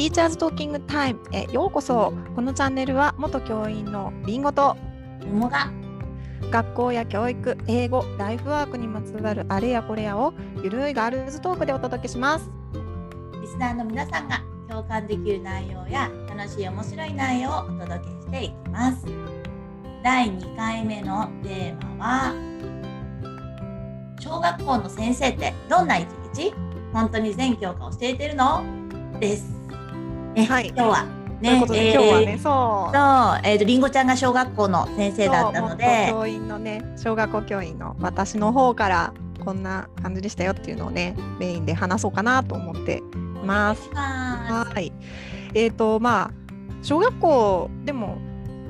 ティーチャーズトーキングタイムへようこそ。このチャンネルは元教員のりんごと桃が。学校や教育英語ライフワークにまつわるあれやこれやをゆるいガールズトークでお届けします。リスナーの皆さんが共感できる内容や楽しい面白い内容をお届けしていきます。第2回目のテーマは小学校の先生ってどんな一日？本当に全教科を教えてるの？です。え、はい今日はね今日はねそうそう、えっ、とりんごちゃんが小学校の先生だったのそうで元、教員のね小学校教員の私の方からこんな感じでしたよっていうのをねメインで話そうかなと思っています。ははい。えっ、とまあ小学校でも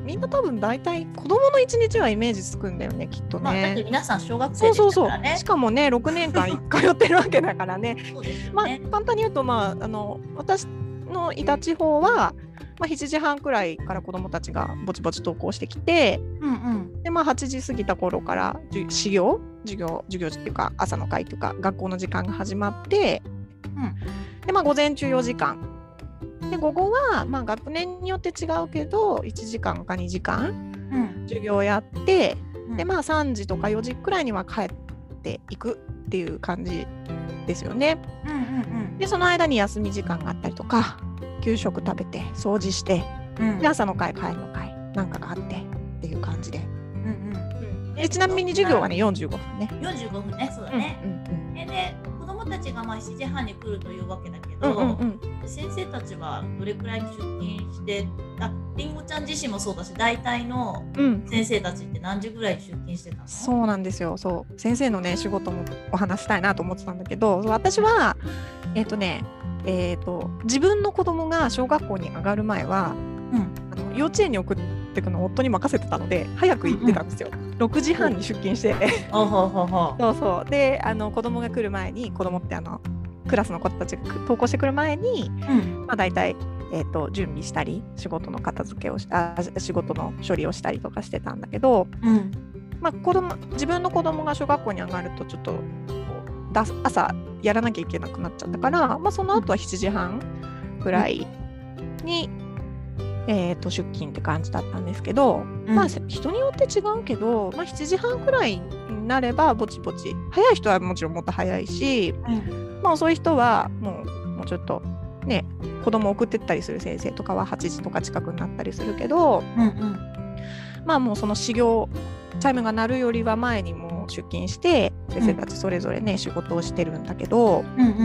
みんな多分大体子供の一日はイメージつくんだよねきっとまあ、だってね。皆さん小学そう生でそうそうしたからね。しかもね6年間通ってるわけだからね。そうですよまあね。簡単に言うとまああの私のいた地方は、まあ、7時半くらいから子どもたちがぼちぼち登校してきてうんうん。で、まあ、8時過ぎた頃から始業？授業？授業っていうか朝の会というか学校の時間が始まってうん。で、まあ、午前中4時間。で午後は、まあ、学年によって違うけど1時間か2時間うん。授業やってうん。でまあ3時とか4時くらいには帰っていくっていう感じですよね。うんうんでその間に休み時間があったりとか給食食べて掃除してうん。で朝の会帰りの会なんかがあってっていう感じでうんうん。でちなみに授業はね45分ね。45分ね、そうだうんね。うんでね、子供たちがまあ7時半に来るというわけだけうんど、うんうん。先生たちはどれくらいに出勤して、あ、りんごちゃん自身もそうだし、大体のうん。先生たちって何時ぐらいに出勤してたの？そうなんですよ。そう。先生のね仕事もお話したいなと思ってたんだけど私はえっ、とねえっ、と自分の子供が小学校に上がる前はうん。あの幼稚園に送ってくのを夫に任せてたので早く行ってたんですよ、6時半に出勤して。そうそうであの子供が来る前に子供ってあのクラスの子たちが登校してくる前に、うん。まあ、大体、えー、と準備したり仕事の片付けをしあ仕事の処理をしたりとかしてたんだけど、うん。まあ、子供自分の子供が小学校に上がるとちょっとだ朝やらなきゃいけなくなっちゃったから、まあ、その後は7時半ぐらいに、えー、と出勤って感じだったんですけど、まあ人によって違うけど、まあ、7時半くらいになればぼちぼち早い人はもちろんもっと早いし、うん。まあ、遅い人はもうもうちょっとね子供送ってったりする先生とかは8時とか近くになったりするけどうんうん。まあもうその始業チャイムが鳴るよりは前にもう出勤して先生たちそれぞれね、仕事をしてるんだけど、うんうん。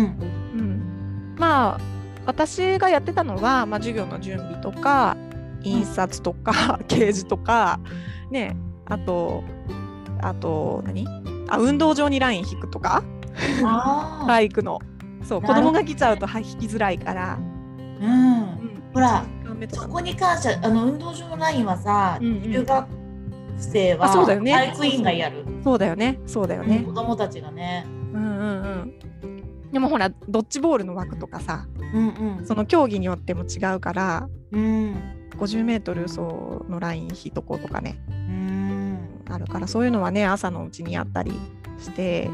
うん、まあ私がやってたのは、まあ、授業の準備とか印刷とか 掲示とかねあとあと何？あ運動場にライン引くとかああ。体育の。そう子供が来ちゃうとは引きづらいから、うん。うん。ほらそこに関してはあの運動場のラインはさ、うんうん。中学生は体育委員がやる。そうだよね。そうだよね。子、供たちがね。うん、うんうんでもほらドッジボールの枠とかさうんうん。その競技によっても違うからうん。50m 走のライン引いとこうとかねうん。あるからそういうのはね朝のうちにやったりして、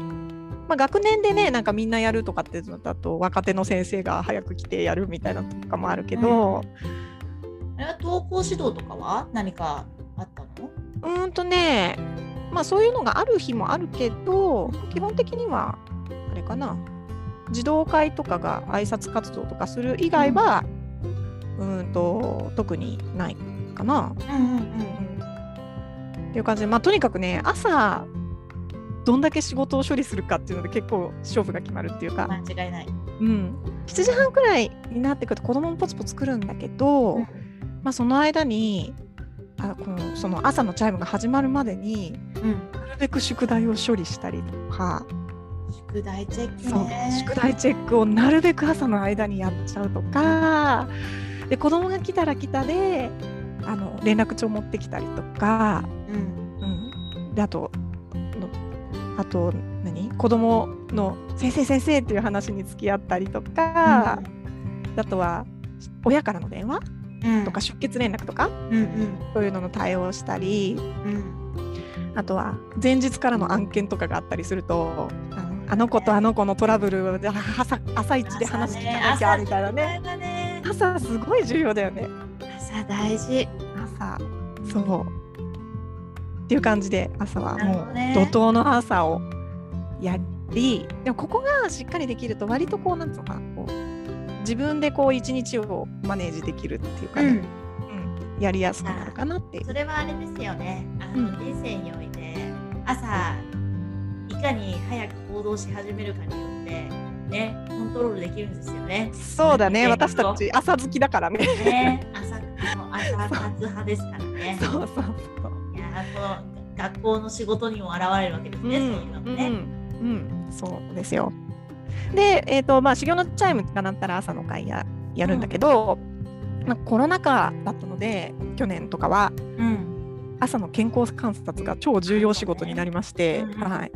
まあ、学年でねなんかみんなやるとかっていうのだと若手の先生が早く来てやるみたいなのとかもあるけど、あれは登校指導とかは何かあったの？うーんとねまあそういうのがある日もあるけど基本的にはあれかな児童会とかが挨拶活動とかする以外は、うーんと特にないかな。うんうんっていう感じで、まあ、とにかくね朝どんだけ仕事を処理するかっていうので結構勝負が決まるっていうか、間違いない。うん、7時半くらいになってくると子供もポツポツ来るんだけど、まあ、その間にあこのその朝のチャイムが始まるまでにうん。なるべく宿題を処理したりとか、宿題チェックね。宿題チェックをなるべく朝の間にやっちゃうとか。で子供が来たら来たであの連絡帳持ってきたりとか、うん。うん、であとのあと何？子供の先生先生っていう話に付き合ったりとか、あとは親からの電話？うん。とか出欠連絡とか？うんうん。そういうのの対応をしたり。うん。あとは前日からの案件とかがあったりするとあのあの子とあの子のトラブルを朝朝一で話聞かなきゃみたいなね。朝ね。朝すごい重要だよね。朝大事。朝。そう。っていう感じで朝はもう怒涛の朝をやりでもここがしっかりできると割とこうなんつうのかなこう自分でこう一日をマネージできるっていうかね、うん。うん。やりやすくなるかなってそれはあれですよね。あの、うん。人生において朝いかに早く行動し始めるかによってねコントロールできるんですよね。そうだねね私たち朝好きだからねね朝もう朝活派ですからね。そうそうそういやーこの学校の仕事にも現れるわけですね、そういうのもね。うん、うん、そうですよ。で、えーとまあ、修行のチャイムが鳴ったら朝の会ややるんだけど、まあ、コロナ禍だったので去年とかはうん。朝の健康観察が超重要仕事になりまして、うんはい、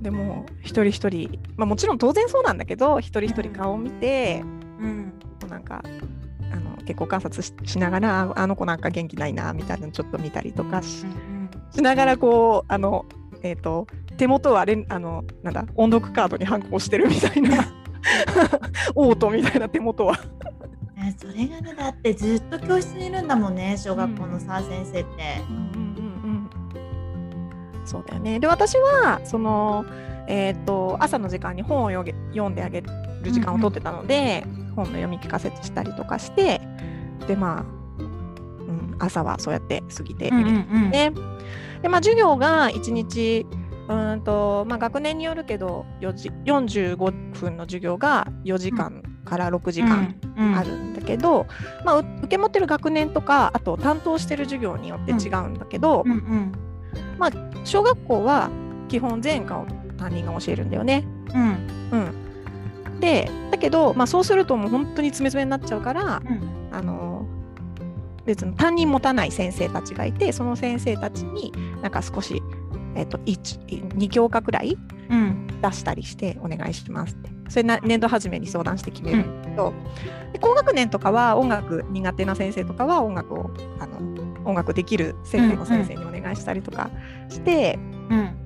でも一人一人、まあ、もちろん当然そうなんだけど一人一人顔を見て、うん。こうなんかあの健康観察ししながらああの子なんか元気ないなみたいなのちょっと見たりとかし,、しながらこうあの、えー、と手元はあのなんだ音読カードに反抗してるみたいな オートみたいな手元は。ねそれがねだってずっと教室にいるんだもんね小学校のさ、先生って。そうだよね。で私はその、えー、と朝の時間に本を読んであげる時間を取ってたので、本の読み聞かせしたりとかしてでまあ、うん、朝はそうやって過ぎているんね。でまあ授業が1日うーんと、まあ、学年によるけど4時45分の授業が4時間から6時間あるんだけど、まあ、う受け持ってる学年とかあと担当してる授業によって違うんだけど、うんうん小学校は基本全科を担任が教えるんだよね。うん。うん、でだけど、まあ、そうするともう本当に詰め詰めになっちゃうからうん。あの別に担任持たない先生たちがいてその先生たちになんか少し、えっと1 2教科くらいうん。出したりしてお願いしますって。それな年度初めに相談して決めるんだけど、で高学年とかは音楽苦手な先生とかは音楽をあの音楽できる先生の先生にお願いしたりとかして、うん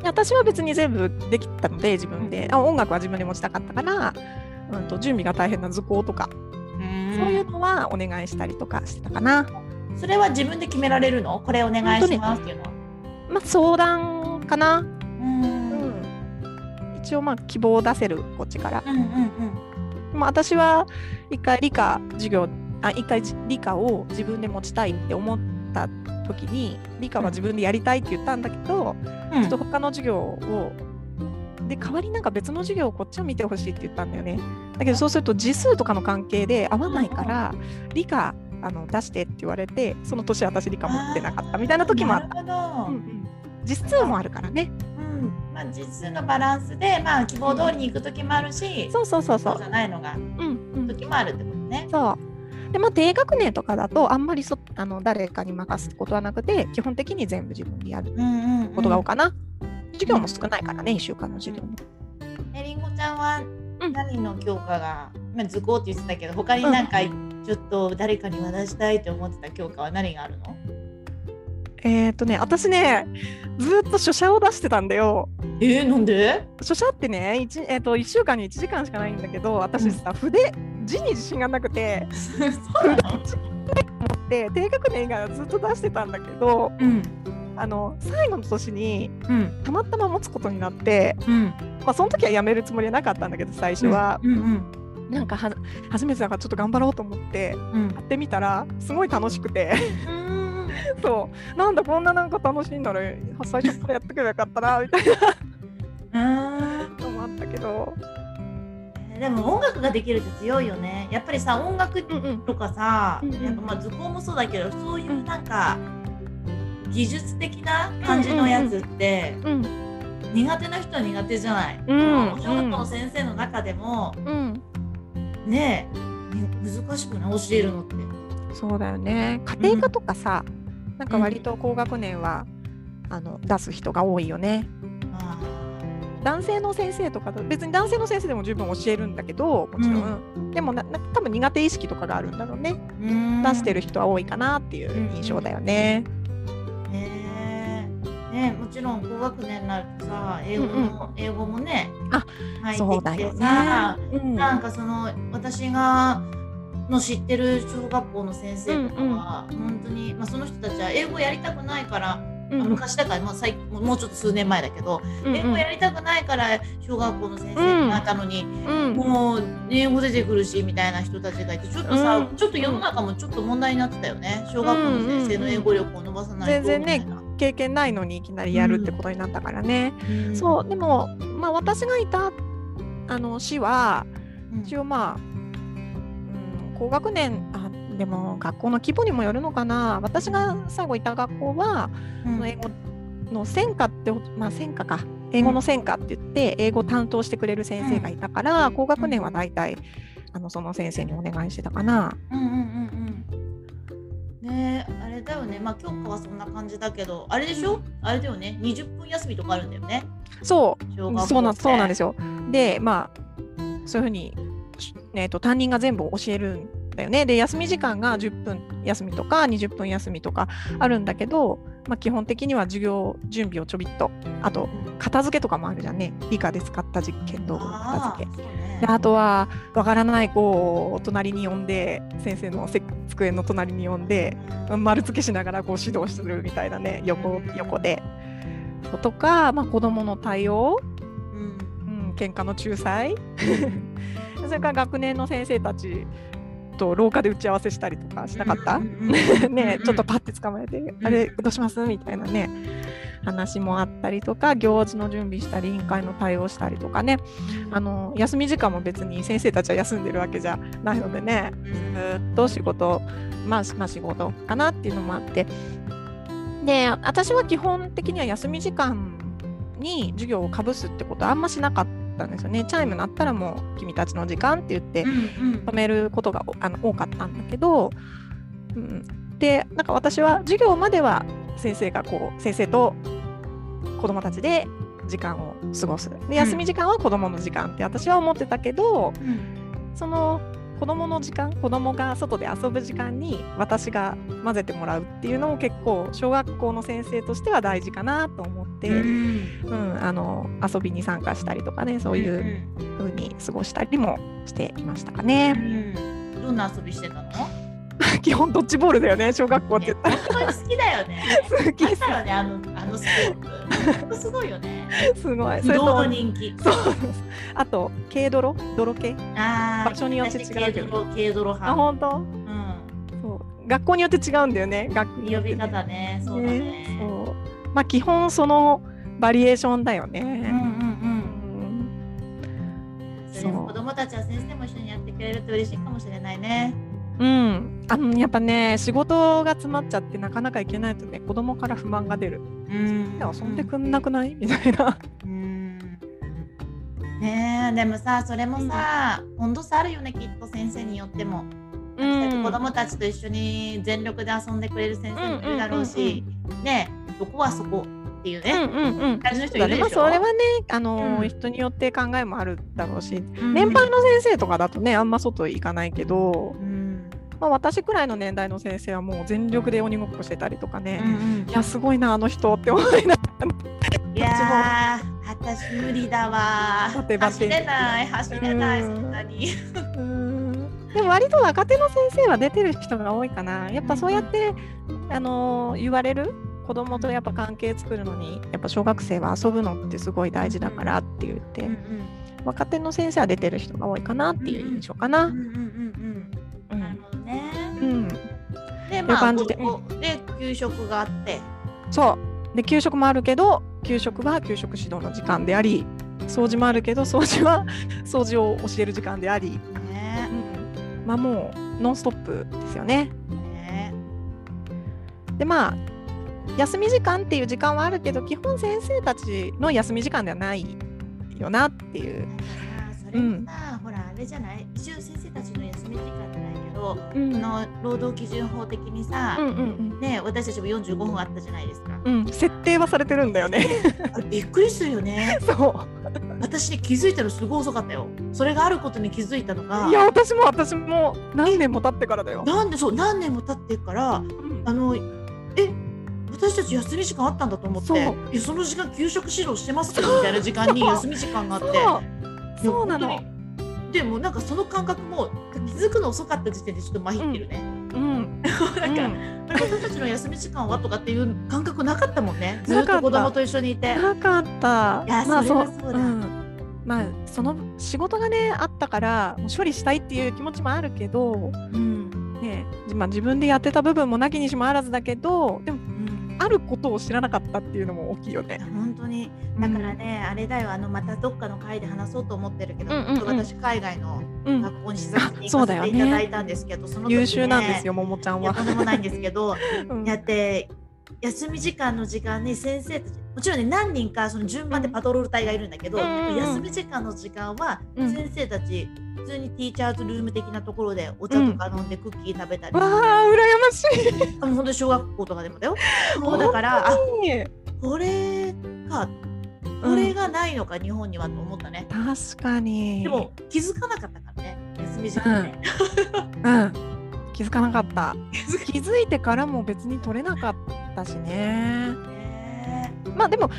で私は別に全部できたので自分で、あ音楽は自分で持ちたかったから、うん、と準備が大変な図工とか、うんそういうのはお願いしたりとかしてたかな。それは自分で決められるの？これお願いしますっていうのは。まあ、相談かな、うん。うん、一応まあ希望を出せるこっちから。うんうん。まあ、私は一回理科授業あ一回理科を自分で持ちたいって思った時に理科は自分でやりたいって言ったんだけど、うんちょっと他の授業をで代わりになんか別の授業をこっちを見てほしいって言ったんだよね。だけどそうすると字数とかの関係で合わないから理科あの出してって言われてその年私理科持ってなかったみたいな時もあった。実数もあるからね。うんまあ、実数のバランスで、まあ、希望通りに行く時もあるし、そうそうそうそうじ。ゃないのがうんうん、時もあるってことね。そう。でまあ、低学年とかだとあんまりそあの誰かに任すことはなくて基本的に全部自分でやるうんうん、うん。ことが多いかな。授業も少ないからね、1週間の授業も。えりんごちゃんはうん何の教科が、まあ、図工って言ってたけど他になんかちょっと誰かに渡したいって思ってた教科は何があるの？えっ、とね、私ね、ずっと書写を出してたんだよ。えー、なんで？書写ってね、1, えー、と1週間に1時間しかないんだけど、私さ、筆、字に自信がなくて、そうなの？で低学年がずっと出してたんだけど、うん。あの最後の年にうん。たまたま持つことになって、うん。まあ、その時はやめるつもりはなかったんだけど、最初は。うん。うんなんかは初めてだからちょっと頑張ろうと思ってうん。やってみたらすごい楽しくて。うん そう。なんだこんななんか楽しいんだろ最初からやっとけばよかったなみたいな。うんのもあったけど。でも音楽ができるって強いよね。やっぱりさ音楽うんうん。とかさ、うんうんやっぱまあ図工もそうだけどそういうなんか技術的な感じのやつってうん。苦手な人は苦手じゃない、うん。小学校の先生の中でもうん。ねえ難しくない？教えるのって。そうだよね。家庭科とかさ、なんか割と高学年は、あの出す人が多いよね。あ男性の先生とかだ別に男性の先生でも十分教えるんだけどもちろん、でもなな多分苦手意識とかがあるんだろうね、ー出してる人は多いかなっていう印象だよね、ねもちろん高学年になるとさ英語も、英語もねあ入そうってきてだよね。さ、うん。なんかその私がの知ってる小学校の先生とかは、本当に、まあ、その人たちは英語やりたくないから、うん。昔だから、まあ、最もうちょっと数年前だけど、うん英語やりたくないから小学校の先生になったのに、うん。もう英語出てくるしみたいな人たちがいてちょっとさ、うん。ちょっと世の中もちょっと問題になってたよね。小学校の先生の英語力を伸ばさないと全然ねみたいな。経験ないのにいきなりやるってことになったからね。うん。そうでも、まあ、私がいたあの市はうん。一応まあ、うん、高学年あでも学校の規模にもよるのかな。私が最後いた学校は、うん。その英語の専科ってまあ専科か。英語の専科って言って英語担当してくれる先生がいたから、高学年は大体あのその先生にお願いしてたかな。うんうんうんうん。ねえあれだよね。まあ教科はそんな感じだけどあれでしょ？あれだよね。20分休みとかあるんだよね。そう。そうなんそうなんですよ。でまあそういうふうに、ねえっと担任が全部教えるんだよね。で休み時間が10分休みとか20分休みとかあるんだけど、まあ、基本的には授業準備をちょびっと。あと片付けとかもあるじゃんね。理科で使った実験道具の片付け。ああとはわからない子を隣に呼んで先生のせ机の隣に呼んで丸付けしながらこう指導するみたいなね。横横で。とか、まあ、子どもの対応。うん。うん、喧嘩の仲裁 それから学年の先生たちと廊下で打ち合わせしたりとかしなかった、ねちょっとパッて捕まえて、ん。あれどうします？みたいなね話もあったりとか行事の準備したり委員会の対応したりとかね。あの休み時間も別に先生たちは休んでるわけじゃないのでねずーっと仕事まあ、まあ、仕事かなっていうのもあって。で私は基本的には休み時間に授業をかぶすってことはあんましなかったんですよね。チャイム鳴ったらもう君たちの時間って言って止めることがおあの多かったんだけど、うん、でなんか私は授業までは先生がこう先生と子どもたちで時間を過ごす。で休み時間は子どもの時間って私は思ってたけど、うん。その子どもの時間子どもが外で遊ぶ時間に私が混ぜてもらうっていうのも結構小学校の先生としては大事かなと思って、うん。うんあの遊びに参加したりとかねそういう風に過ごしたりもしていましたかうね。ん。どんな遊びしてたの？基本ドッジボールだよね小学校って。え言ったら本当に好きだよね。好きあったよねあのあのスポーツ。すごいよね。すごい。不動のと人気。そう。あと軽泥？泥系？あー場所によって違うけど。私軽泥軽泥あ派本当？うそう。学校によって違うんだよね学校ん呼び方ね。そうだね。そう。まあ基本そのバリエーションだよね、うんうんうん。うん。それも子供たちは先生も一緒にやってくれると嬉しいかもしれないね。うん、あのやっぱね仕事が詰まっちゃってなかなか行けないとね子供から不満が出る。うん遊んでくんなくない？みたいな。うん。ねえでもさそれもさ、温度差あるよねきっと先生によっても。うん。子供たちと一緒に全力で遊んでくれる先生もいるだろうし、ねえそこはそこっていううんね、うんうん。感じの。それはねあの、うん。人によって考えもあるだろうし。うん。年配の先生とかだとねあんま外行かないけど、うんまあ、私くらいの年代の先生はもう全力で鬼ごっこしてたりとかうんね、うん。いやすごいなあの人って思いながら。いやー私無理だわ。走れない走れないうん。そんなに。うん。でも割と若手の先生は出てる人が多いかな。やっぱそうやって、あのー言われる子供とやっぱ関係作るのにやっぱ小学生は遊ぶのってすごい大事だからって言って、うん若手の先生は出てる人が多いかなっていう印象かな。うんうんうんうんいうまあ感じで。で給食があって。そう。で給食もあるけど給食は給食指導の時間であり掃除もあるけど掃除は 掃除を教える時間であり、ね。うん、まあもうノンストップですよね。ね。でまあ休み時間っていう時間はあるけど基本先生たちの休み時間ではないよなっていう。それもさ、ほらあれじゃない？一応先生たちの休み時間じゃないけど、うん。あの労働基準法的にさ、うんうんね私たちも45分あったじゃないですか。うん、うん、設定はされてるんだよね。びっくりするよね。そ私気づいたのすごい遅かったよ。それがあることに気づいたのがう。いや私も私も何年も経ってからだよ。なんでそう何年も経ってからうんあのえ私たち休み時間あったんだと思ってそその時間給食指導してますけどみたいな時間に休み時間があってそうなの。でもなんかその感覚も気づくの遅かった時点でちょっとまひってるね。うん、なんか、うん私たちの休み時間はとかっていう感覚なかったもんね。ずっと子供と一緒にいて。なかった。いやまあそれはそうだんまあその仕事がねあったからもう処理したいっていう気持ちもあるけど、うん。ねまあ、自分でやってた部分もなきにしもあらずだけどでもうんあることを知らなかったっていうのも大きいよね。本当に。だからね、あれだよあのまたどっかの会で話そうと思ってるけど、うんうんうん。私海外のうん、学校に視察に行かせていただいたんですけど、その時ね優秀なんですよももちゃんは。と。んでもないんですけどうん。やって休み時間の時間に先生たちもちろんね何人かその順番でパトロール隊がいるんだけど、うんうんうん。休み時間の時間はうん。先生たち普通にティーチャーズルーム的なところでお茶とか飲んでクッキー食べたり、わあ羨ましい。あもう本当に小学校とかでもだよ。もうだからあこれかこれがないのか、日本にはと思ったね。確かに。でも気づかなかったからね休み時間ね。うん、気づかなかった。気づいてからも別に取れなかったしね。ねまあでも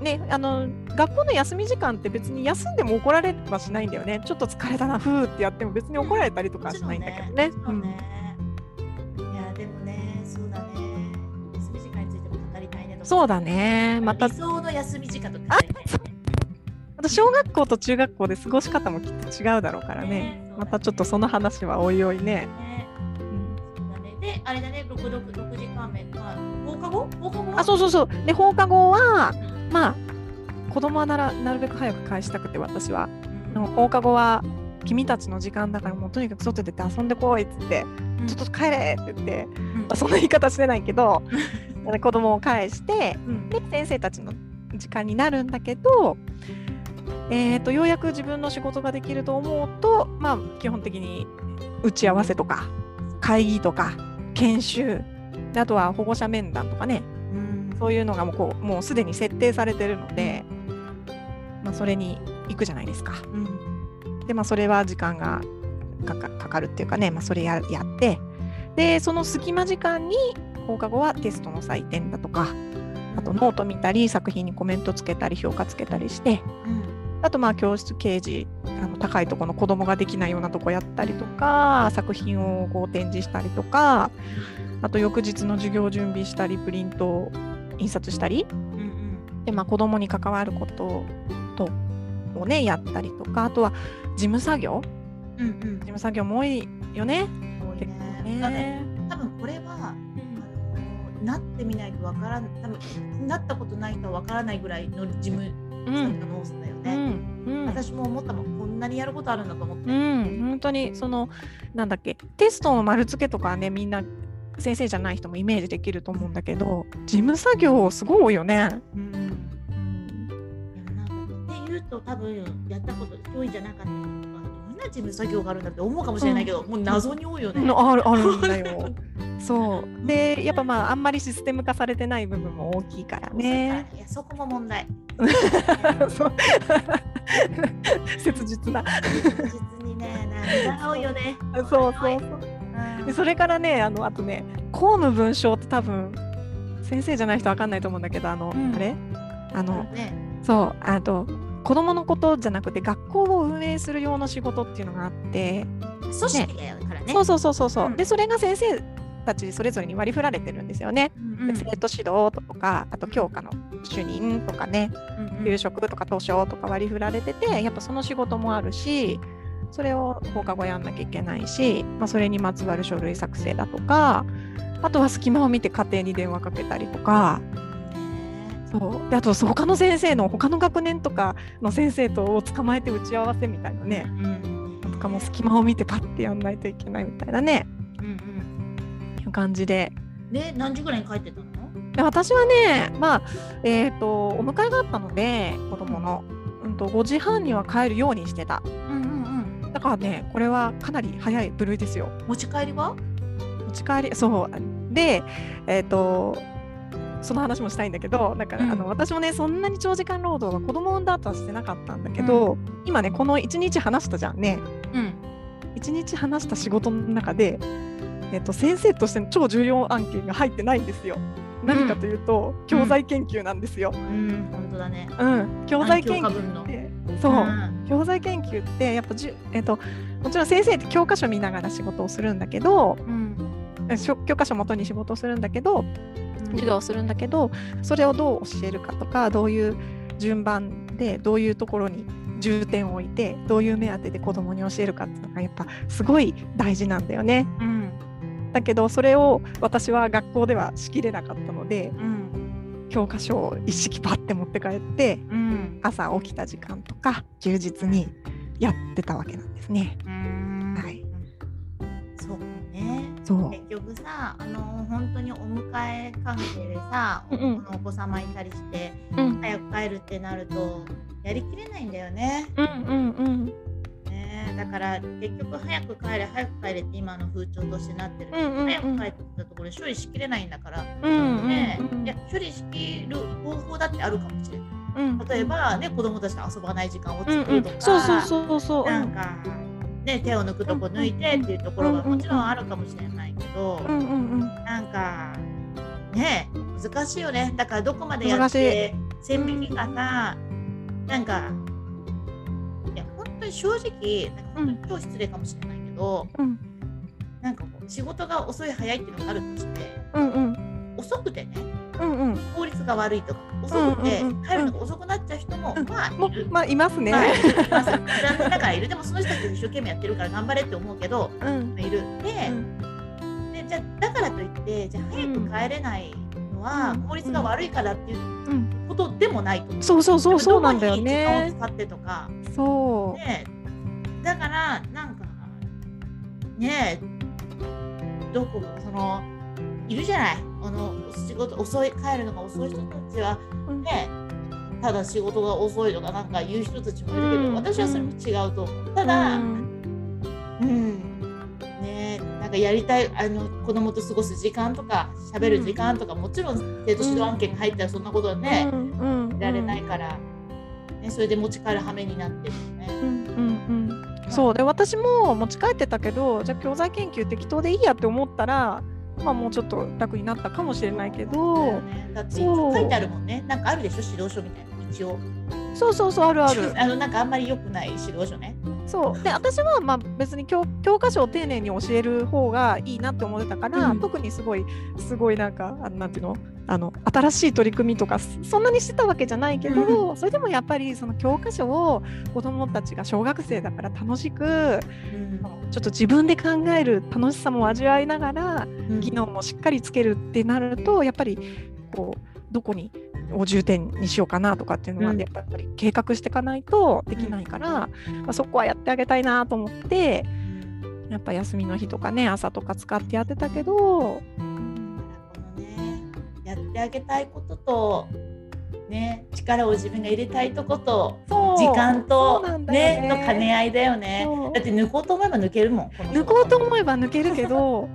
ねあの学校の休み時間って別に休んでも怒られはしないんだよね。ちょっと疲れたなふーってやっても別に怒られたりとかはしないんだけどね。もちろんね。いやでもねそうだね休み時間についても語りたいねとそうだね。また理想の休み時間とかね。あと小学校と中学校で過ごし方もきっと違うだろうからねまたちょっとその話はおいおいね。であれだね六六六時間目まあ放課後？放課後？あそうそうそう。で放課後はまあ子供はならなるべく早く返したくて私は。放課後は君たちの時間だからもうとにかく外出て遊んでこいっつって、うん。ちょっと帰れって言って、うん。まあ、そんな言い方してないけど子供を返してうん。で先生たちの時間になるんだけど、えー、とようやく自分の仕事ができると思うとまあ基本的に打ち合わせとか会議とか研修であとは保護者面談とかね。うん。そういうのがもうこうもうすでに設定されてるので、まあ、それに行くじゃないですか。うん。でまあそれは時間がかかるっていうかね、まあ、それややって。でその隙間時間に放課後はテストの採点だとかあとノート見たり作品にコメントつけたり評価つけたりしてうん。あとまあ教室掲示あの高いところの子供ができないようなとこやったりとか作品をこう展示したりとかあと翌日の授業準備したりプリントを印刷したり。うんうん。で、まあ、子供に関わることとをねやったりとかあとは事務作業うんうん事務作業も多いよね。多いねだねね。多分これはあのなってみないとわからん多分なったことないとわからないぐらいの事務うん。作業の多さだようね、ん。うん。私も思ったもんこんなにやることあるんだと思って、うん、本当にそのなんだっけテストの丸付けとかはねみんな先生じゃない人もイメージできると思うんだけど事務作業すごい多いよね。うんと多分やったこと一人じゃなかったりとかどんな事務作業があるんだって思うかもしれないけど、もう謎に多いよね、うんあるあるんだよ。そう。でやっぱまああんまりシステム化されてない部分も大きいからね。いやそこも問題。切実な。実にねなんだ多いよね。そうそうそう。うそれからねあのあとね公務文書って多分先生じゃない人わかんないと思うんだけどあの、うん。あれ？あのね。そうあと子供のことじゃなくて学校を運営する用の仕事っていうのがあって、組織だよからね。そうそうそうそうそう、うん。でそれが先生たちそれぞれに割り振られてるんですよね、うんうん。で生徒指導とかあと教科の主任とかねうんうん。給食とか図書とか割り振られててやっぱその仕事もあるしそれを放課後やんなきゃいけないし、まあ、それにまつわる書類作成だとかあとは隙間を見て家庭に電話かけたりとかそう。であと他の先生の他の学年とかの先生とを捕まえて打ち合わせみたいなね。うんとかも隙間を見てパッてやんないといけないみたいなね。うんうん。いう感じで。で何時ぐらいに帰ってたの？で私はねまあえっ、とお迎えがあったので子供の、うん、と5時半には帰るようにしてた。うんうんうん。だからねこれはかなり早い部類ですよ。持ち帰りは？持ち帰りそう。でえっ、とその話もしたいんだけどだから、うん。あの私もねそんなに長時間労働は子供を産んだ後はしてなかったんだけど、今ねこの1日話したじゃんね。うん。1日話した仕事の中で、えっと先生としての超重要案件が入ってないんですよ。何かというと、教材研究なんですよ。うん。本当だね。うん、教材研究何教科分の。でそう。うん。教材研究ってやっぱじゅ、えっともちろん先生って教科書見ながら仕事をするんだけどうん。教科書元に仕事をするんだけど授業をするんだけどそれをどう教えるかとかどういう順番でどういうところに重点を置いてどういう目当てで子供に教えるかっていうのがやっぱすごい大事なんだよね。うんだけどそれを私は学校ではしきれなかったのでうん教科書を一式パッて持って帰ってうん朝起きた時間とか休日にやってたわけなんですね。うんそう。結局さあの本当にお迎え関係でさ、うんうん。お子様いたりしてうん。早く帰るってなるとやりきれないんだよね。うんうんうん。ねだから結局早く帰れ早く帰れって今の風潮としてなってる。うんうんうん。早く帰ってきたところで処理しきれないんだから、うんうんねうん。いや処理しきる方法だってあるかもしれない。うん例えばね子供たちと遊ばない時間をうんうん。作るとか、そうそうそう。そうなんか、ね、手を抜くとこ抜いてっていうところがもちろんあるかもしれないけど、うんうんうん。なんかね難しいよね。だからどこまでやって線引きがさなんかいや本当に正直なんか本当に超失礼かもしれないけど、うん。なんかこう仕事が遅い早いっていうのがあるとしてうんうん。遅くてねうんうん効率が悪いとか遅くて帰るのが遅くなっちゃう人も、うんまあもいる。まあいますね。まあ、残念ながらいるでもその人たち一生懸命やってるから頑張れって思うけどうんいるで,、うんでじゃあだからといってじゃあ早く帰れないのはうん効率が悪いからっていううんことでもないと思う。そうそうそうそうなんだよね時。間を使ってとかそう。ねだからなんかねどこかそのいるじゃない。あの仕事遅い帰るのが遅い人たちは。うん。ね。ただ仕事が遅いとかなんか言う人たちもいるけど、うん。私はそれも違うと思う。ただ、うん。うん、ね。えなんかやりたいあの子供と過ごす時間とか喋る時間とか、もちろん生徒指導案件が入ったらそんなことはね、いられないから、ね、それで持ち帰る羽目になって。るよね。うん。そう。で私も持ち帰ってたけどじゃあ教材研究適当でいいやって思ったら、まあ、もうちょっと楽になったかもしれないけどねだっ書いてあるもんね。なんかあるでしょ？指導書みたいな。一応。そうそうそうあるある。あのなんかあんまり良くない指導書ね。そう。で私はまあ別に教教科書を丁寧に教える方がいいなって思ってたから、うん。特にすごいすごいなんかなんていうの？あの新しい取り組みとかそそんなにしてたわけじゃないけど、それでもやっぱりその教科書を子どもたちが小学生だから楽しくうん。ちょっと自分で考える楽しさも味わいながらうん。技能もしっかりつけるってなるとやっぱりこうどこにを重点にしようかなとかっていうのはうん。やっぱり計画していかないとできないから、まあ、そこはやってあげたいなと思ってやっぱ休みの日とかね朝とか使ってやってたけどやってあげたいこととね力を自分が入れたいとこと時間とそうなんだよね。の兼ね合いだよね。だって抜こうと思えば抜けるもん。抜事こうと思えば抜けるけど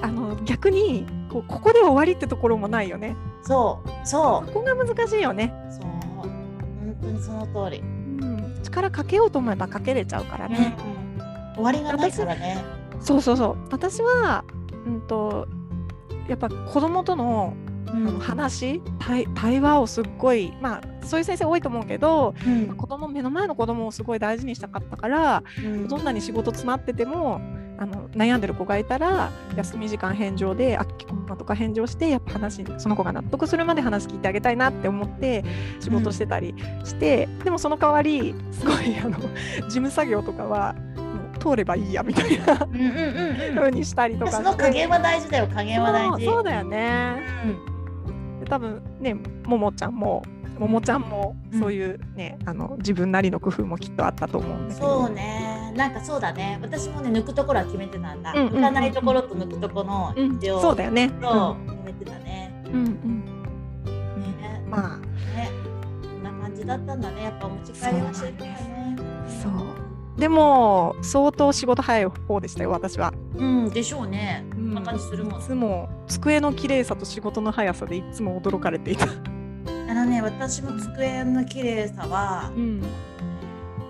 あの逆にこうここで終わりってところもないよね。そうそここが難しいよね。うそう本当にその通り。うん、力かけようと思えばかけれちゃうからね。うん終わりがないからね。そうそうそう私は、うん、とやっぱ子供とのうあの話対対話をすっごいまあそういう先生多いと思うけど、うん子供目の前の子供をすごい大事にしたかったから、うんどんなに仕事詰まっててもあの悩んでる子がいたら休み時間返上であきこまとか返上してやっぱ話その子が納得するまで話聞いてあげたいなって思って仕事してたりして、でもその代わりすごいあの事務作業とかは通ればいいやみたいなうんうにしたりとかその加減は大事だよ加減は大事。そうだよね。うん。で多分ねももちゃんもももちゃんもうん。そういうね、あの自分なりの工夫もきっとあったと思うんだけど。そうねなんかそうだね私もね抜くところは決めてたんだ、うん抜かないところと抜くところのうん一応そうだよね。そう決めてたね。うんうんねうん、まあねこんな感じだったんだねやっぱお持ち帰りはしてるね。そうでも相当仕事早い方でしたよ私は。うんでしょうね。こうんんな感じするもんい。つも机の綺麗さと仕事の速さでいつも驚かれていた。あのね私も机の綺麗さはうん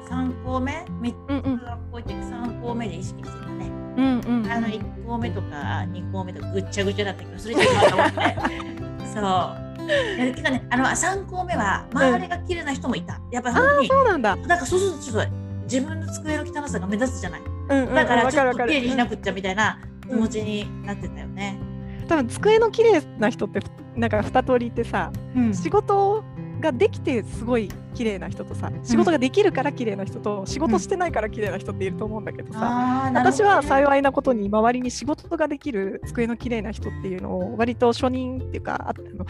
3校目3うんうん。つ学校行って3校目で意識してたね。うんうん。あの1校目とか2校目とかぐっちゃぐちゃだったけどそれじゃなかったもんね。そう。いやてかねあの3校目は周りが綺麗な人もいた、やっぱり本当にそうなんだ。なんかそうするとちょっと自分の机の汚さが目立つじゃない。うんうん、だからちょっと綺麗にしなくっちゃみたいな気持ちになってたよね。多分机の綺麗な人ってなんか二通りいてさ、うん。仕事ができてすごい綺麗な人とさ仕事ができるから綺麗な人と、仕事してないから綺麗な人っていると思うんだけどさ、あーなるほどね。私は幸いなことに周りに仕事ができる机の綺麗な人っていうのを割と初任っていうかああの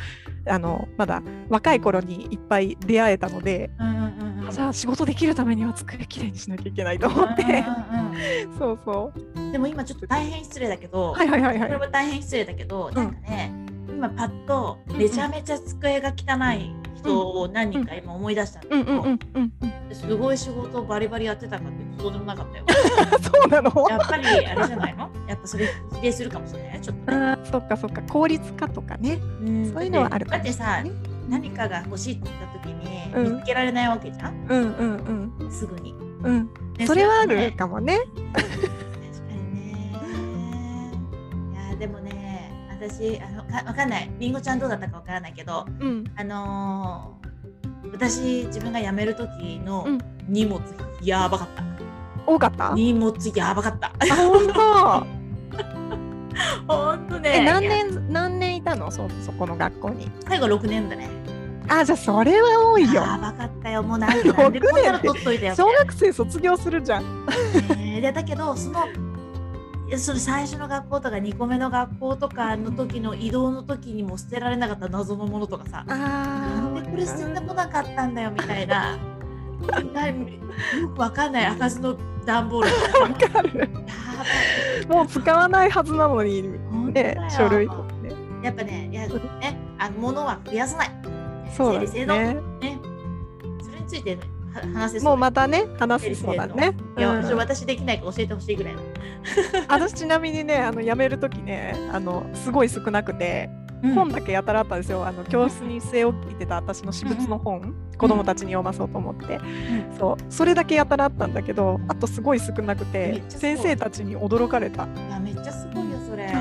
あのまだ若い頃にいっぱい出会えたので、うんうんうんうん。じゃあ仕事できるためには机綺麗にしなきゃいけないと思って、うんうんそうそう。んでも今ちょっと大変失礼だけど、うはいはいはい。これはいも大変失礼だけど、なんかね今パッとめちゃめちゃ机が汚い人を何人か今思い出したんだけど、うんうんうんうんすごい仕事をバリバリやってたかっていうとそうでもなかったよ。そうなのやっぱりあれじゃないのやっぱそれ比例するかもしれないねちょっとね。あそっかそっか効率化とかねうんそういうのはあるだかもってさ何かが欲しいって言った時にうん見つけられないわけじゃん、うんうんうんすぐに。うんねそれはあるかもね私あのかわかんない。りんごちゃんどうだったかわからないけど、うんあのー私自分が辞める時のうん荷物、やばかった。多かった？荷物やばかった。あ本当 ほんとね。え何年何年いたの？そそこの学校に最後6年だね。あじゃあそれは多いよやばかったよ。もうなんでなんでこんなの取っといたよみた小学生卒業するじゃんねでだけどそのそれ最初の学校とか2個目の学校とかの時の移動の時にも捨てられなかった謎のものとかさ。あなんでこれ捨ててこなかったんだよみたいな。なよくわかんない開かずの段ボール。わかる。もう使わないはずなのにね書類とかねやっぱねいやねあの物は増やさない。そうだ整理整頓。ね。ねそれについてね。は話せもうまたね話せそうだね。いや、うん。私できないから教えてほしいぐらいの。私ちなみにねあの辞める時ねあのすごい少なくて本だけやたらあったんですよ。あの教室に据え置いてた私の私物の本、子供たちに読まそうと思って、そう。それだけやたらあったんだけどあとすごい少なくて先生たちに驚かれた。いやめっちゃすごいよ。それ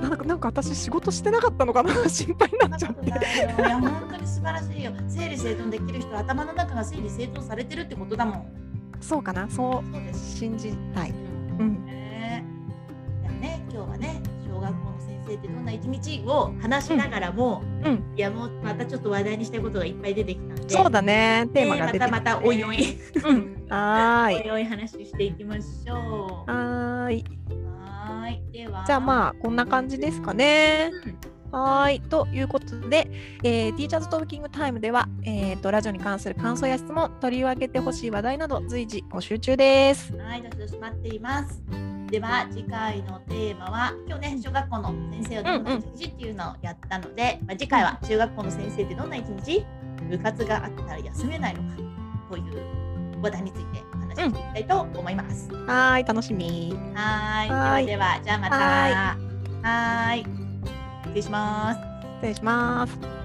なんかなんか私仕事してなかったのかな心配になっちゃって。いや本当に素晴らしいよ。整理整頓できる人は頭の中が整理整頓されてるってことだもん。そうかなそうそうです。信じたい、ううん。ん、ね。いやね今日はね小学校の先生ってどんな一日を話しながらも、うん。いやもうまたちょっっと話題にしたいことがいっぱい出てきたんでそうだねテーマねが出てきまたまたおいおい。うん。はーい。おいおい話していきましょう。はいではじゃあまあこんな感じですかねうんはーい。ということで、えー、ティーチャーズトーキングタイムでは、えーと、ラジオに関する感想や質問、取り上げてほしい話題など随時募集中です。はい、どしどし待っています。では次回のテーマは今日ね小学校の先生はどんな一日っていうのをやったので、まあ、次回は中学校の先生ってどんな一日？部活があったら休めないのか？という話題についてお話ししていきたいと思います。はーい、楽しみ。はーいではではじゃあまたはい失礼します。失礼します。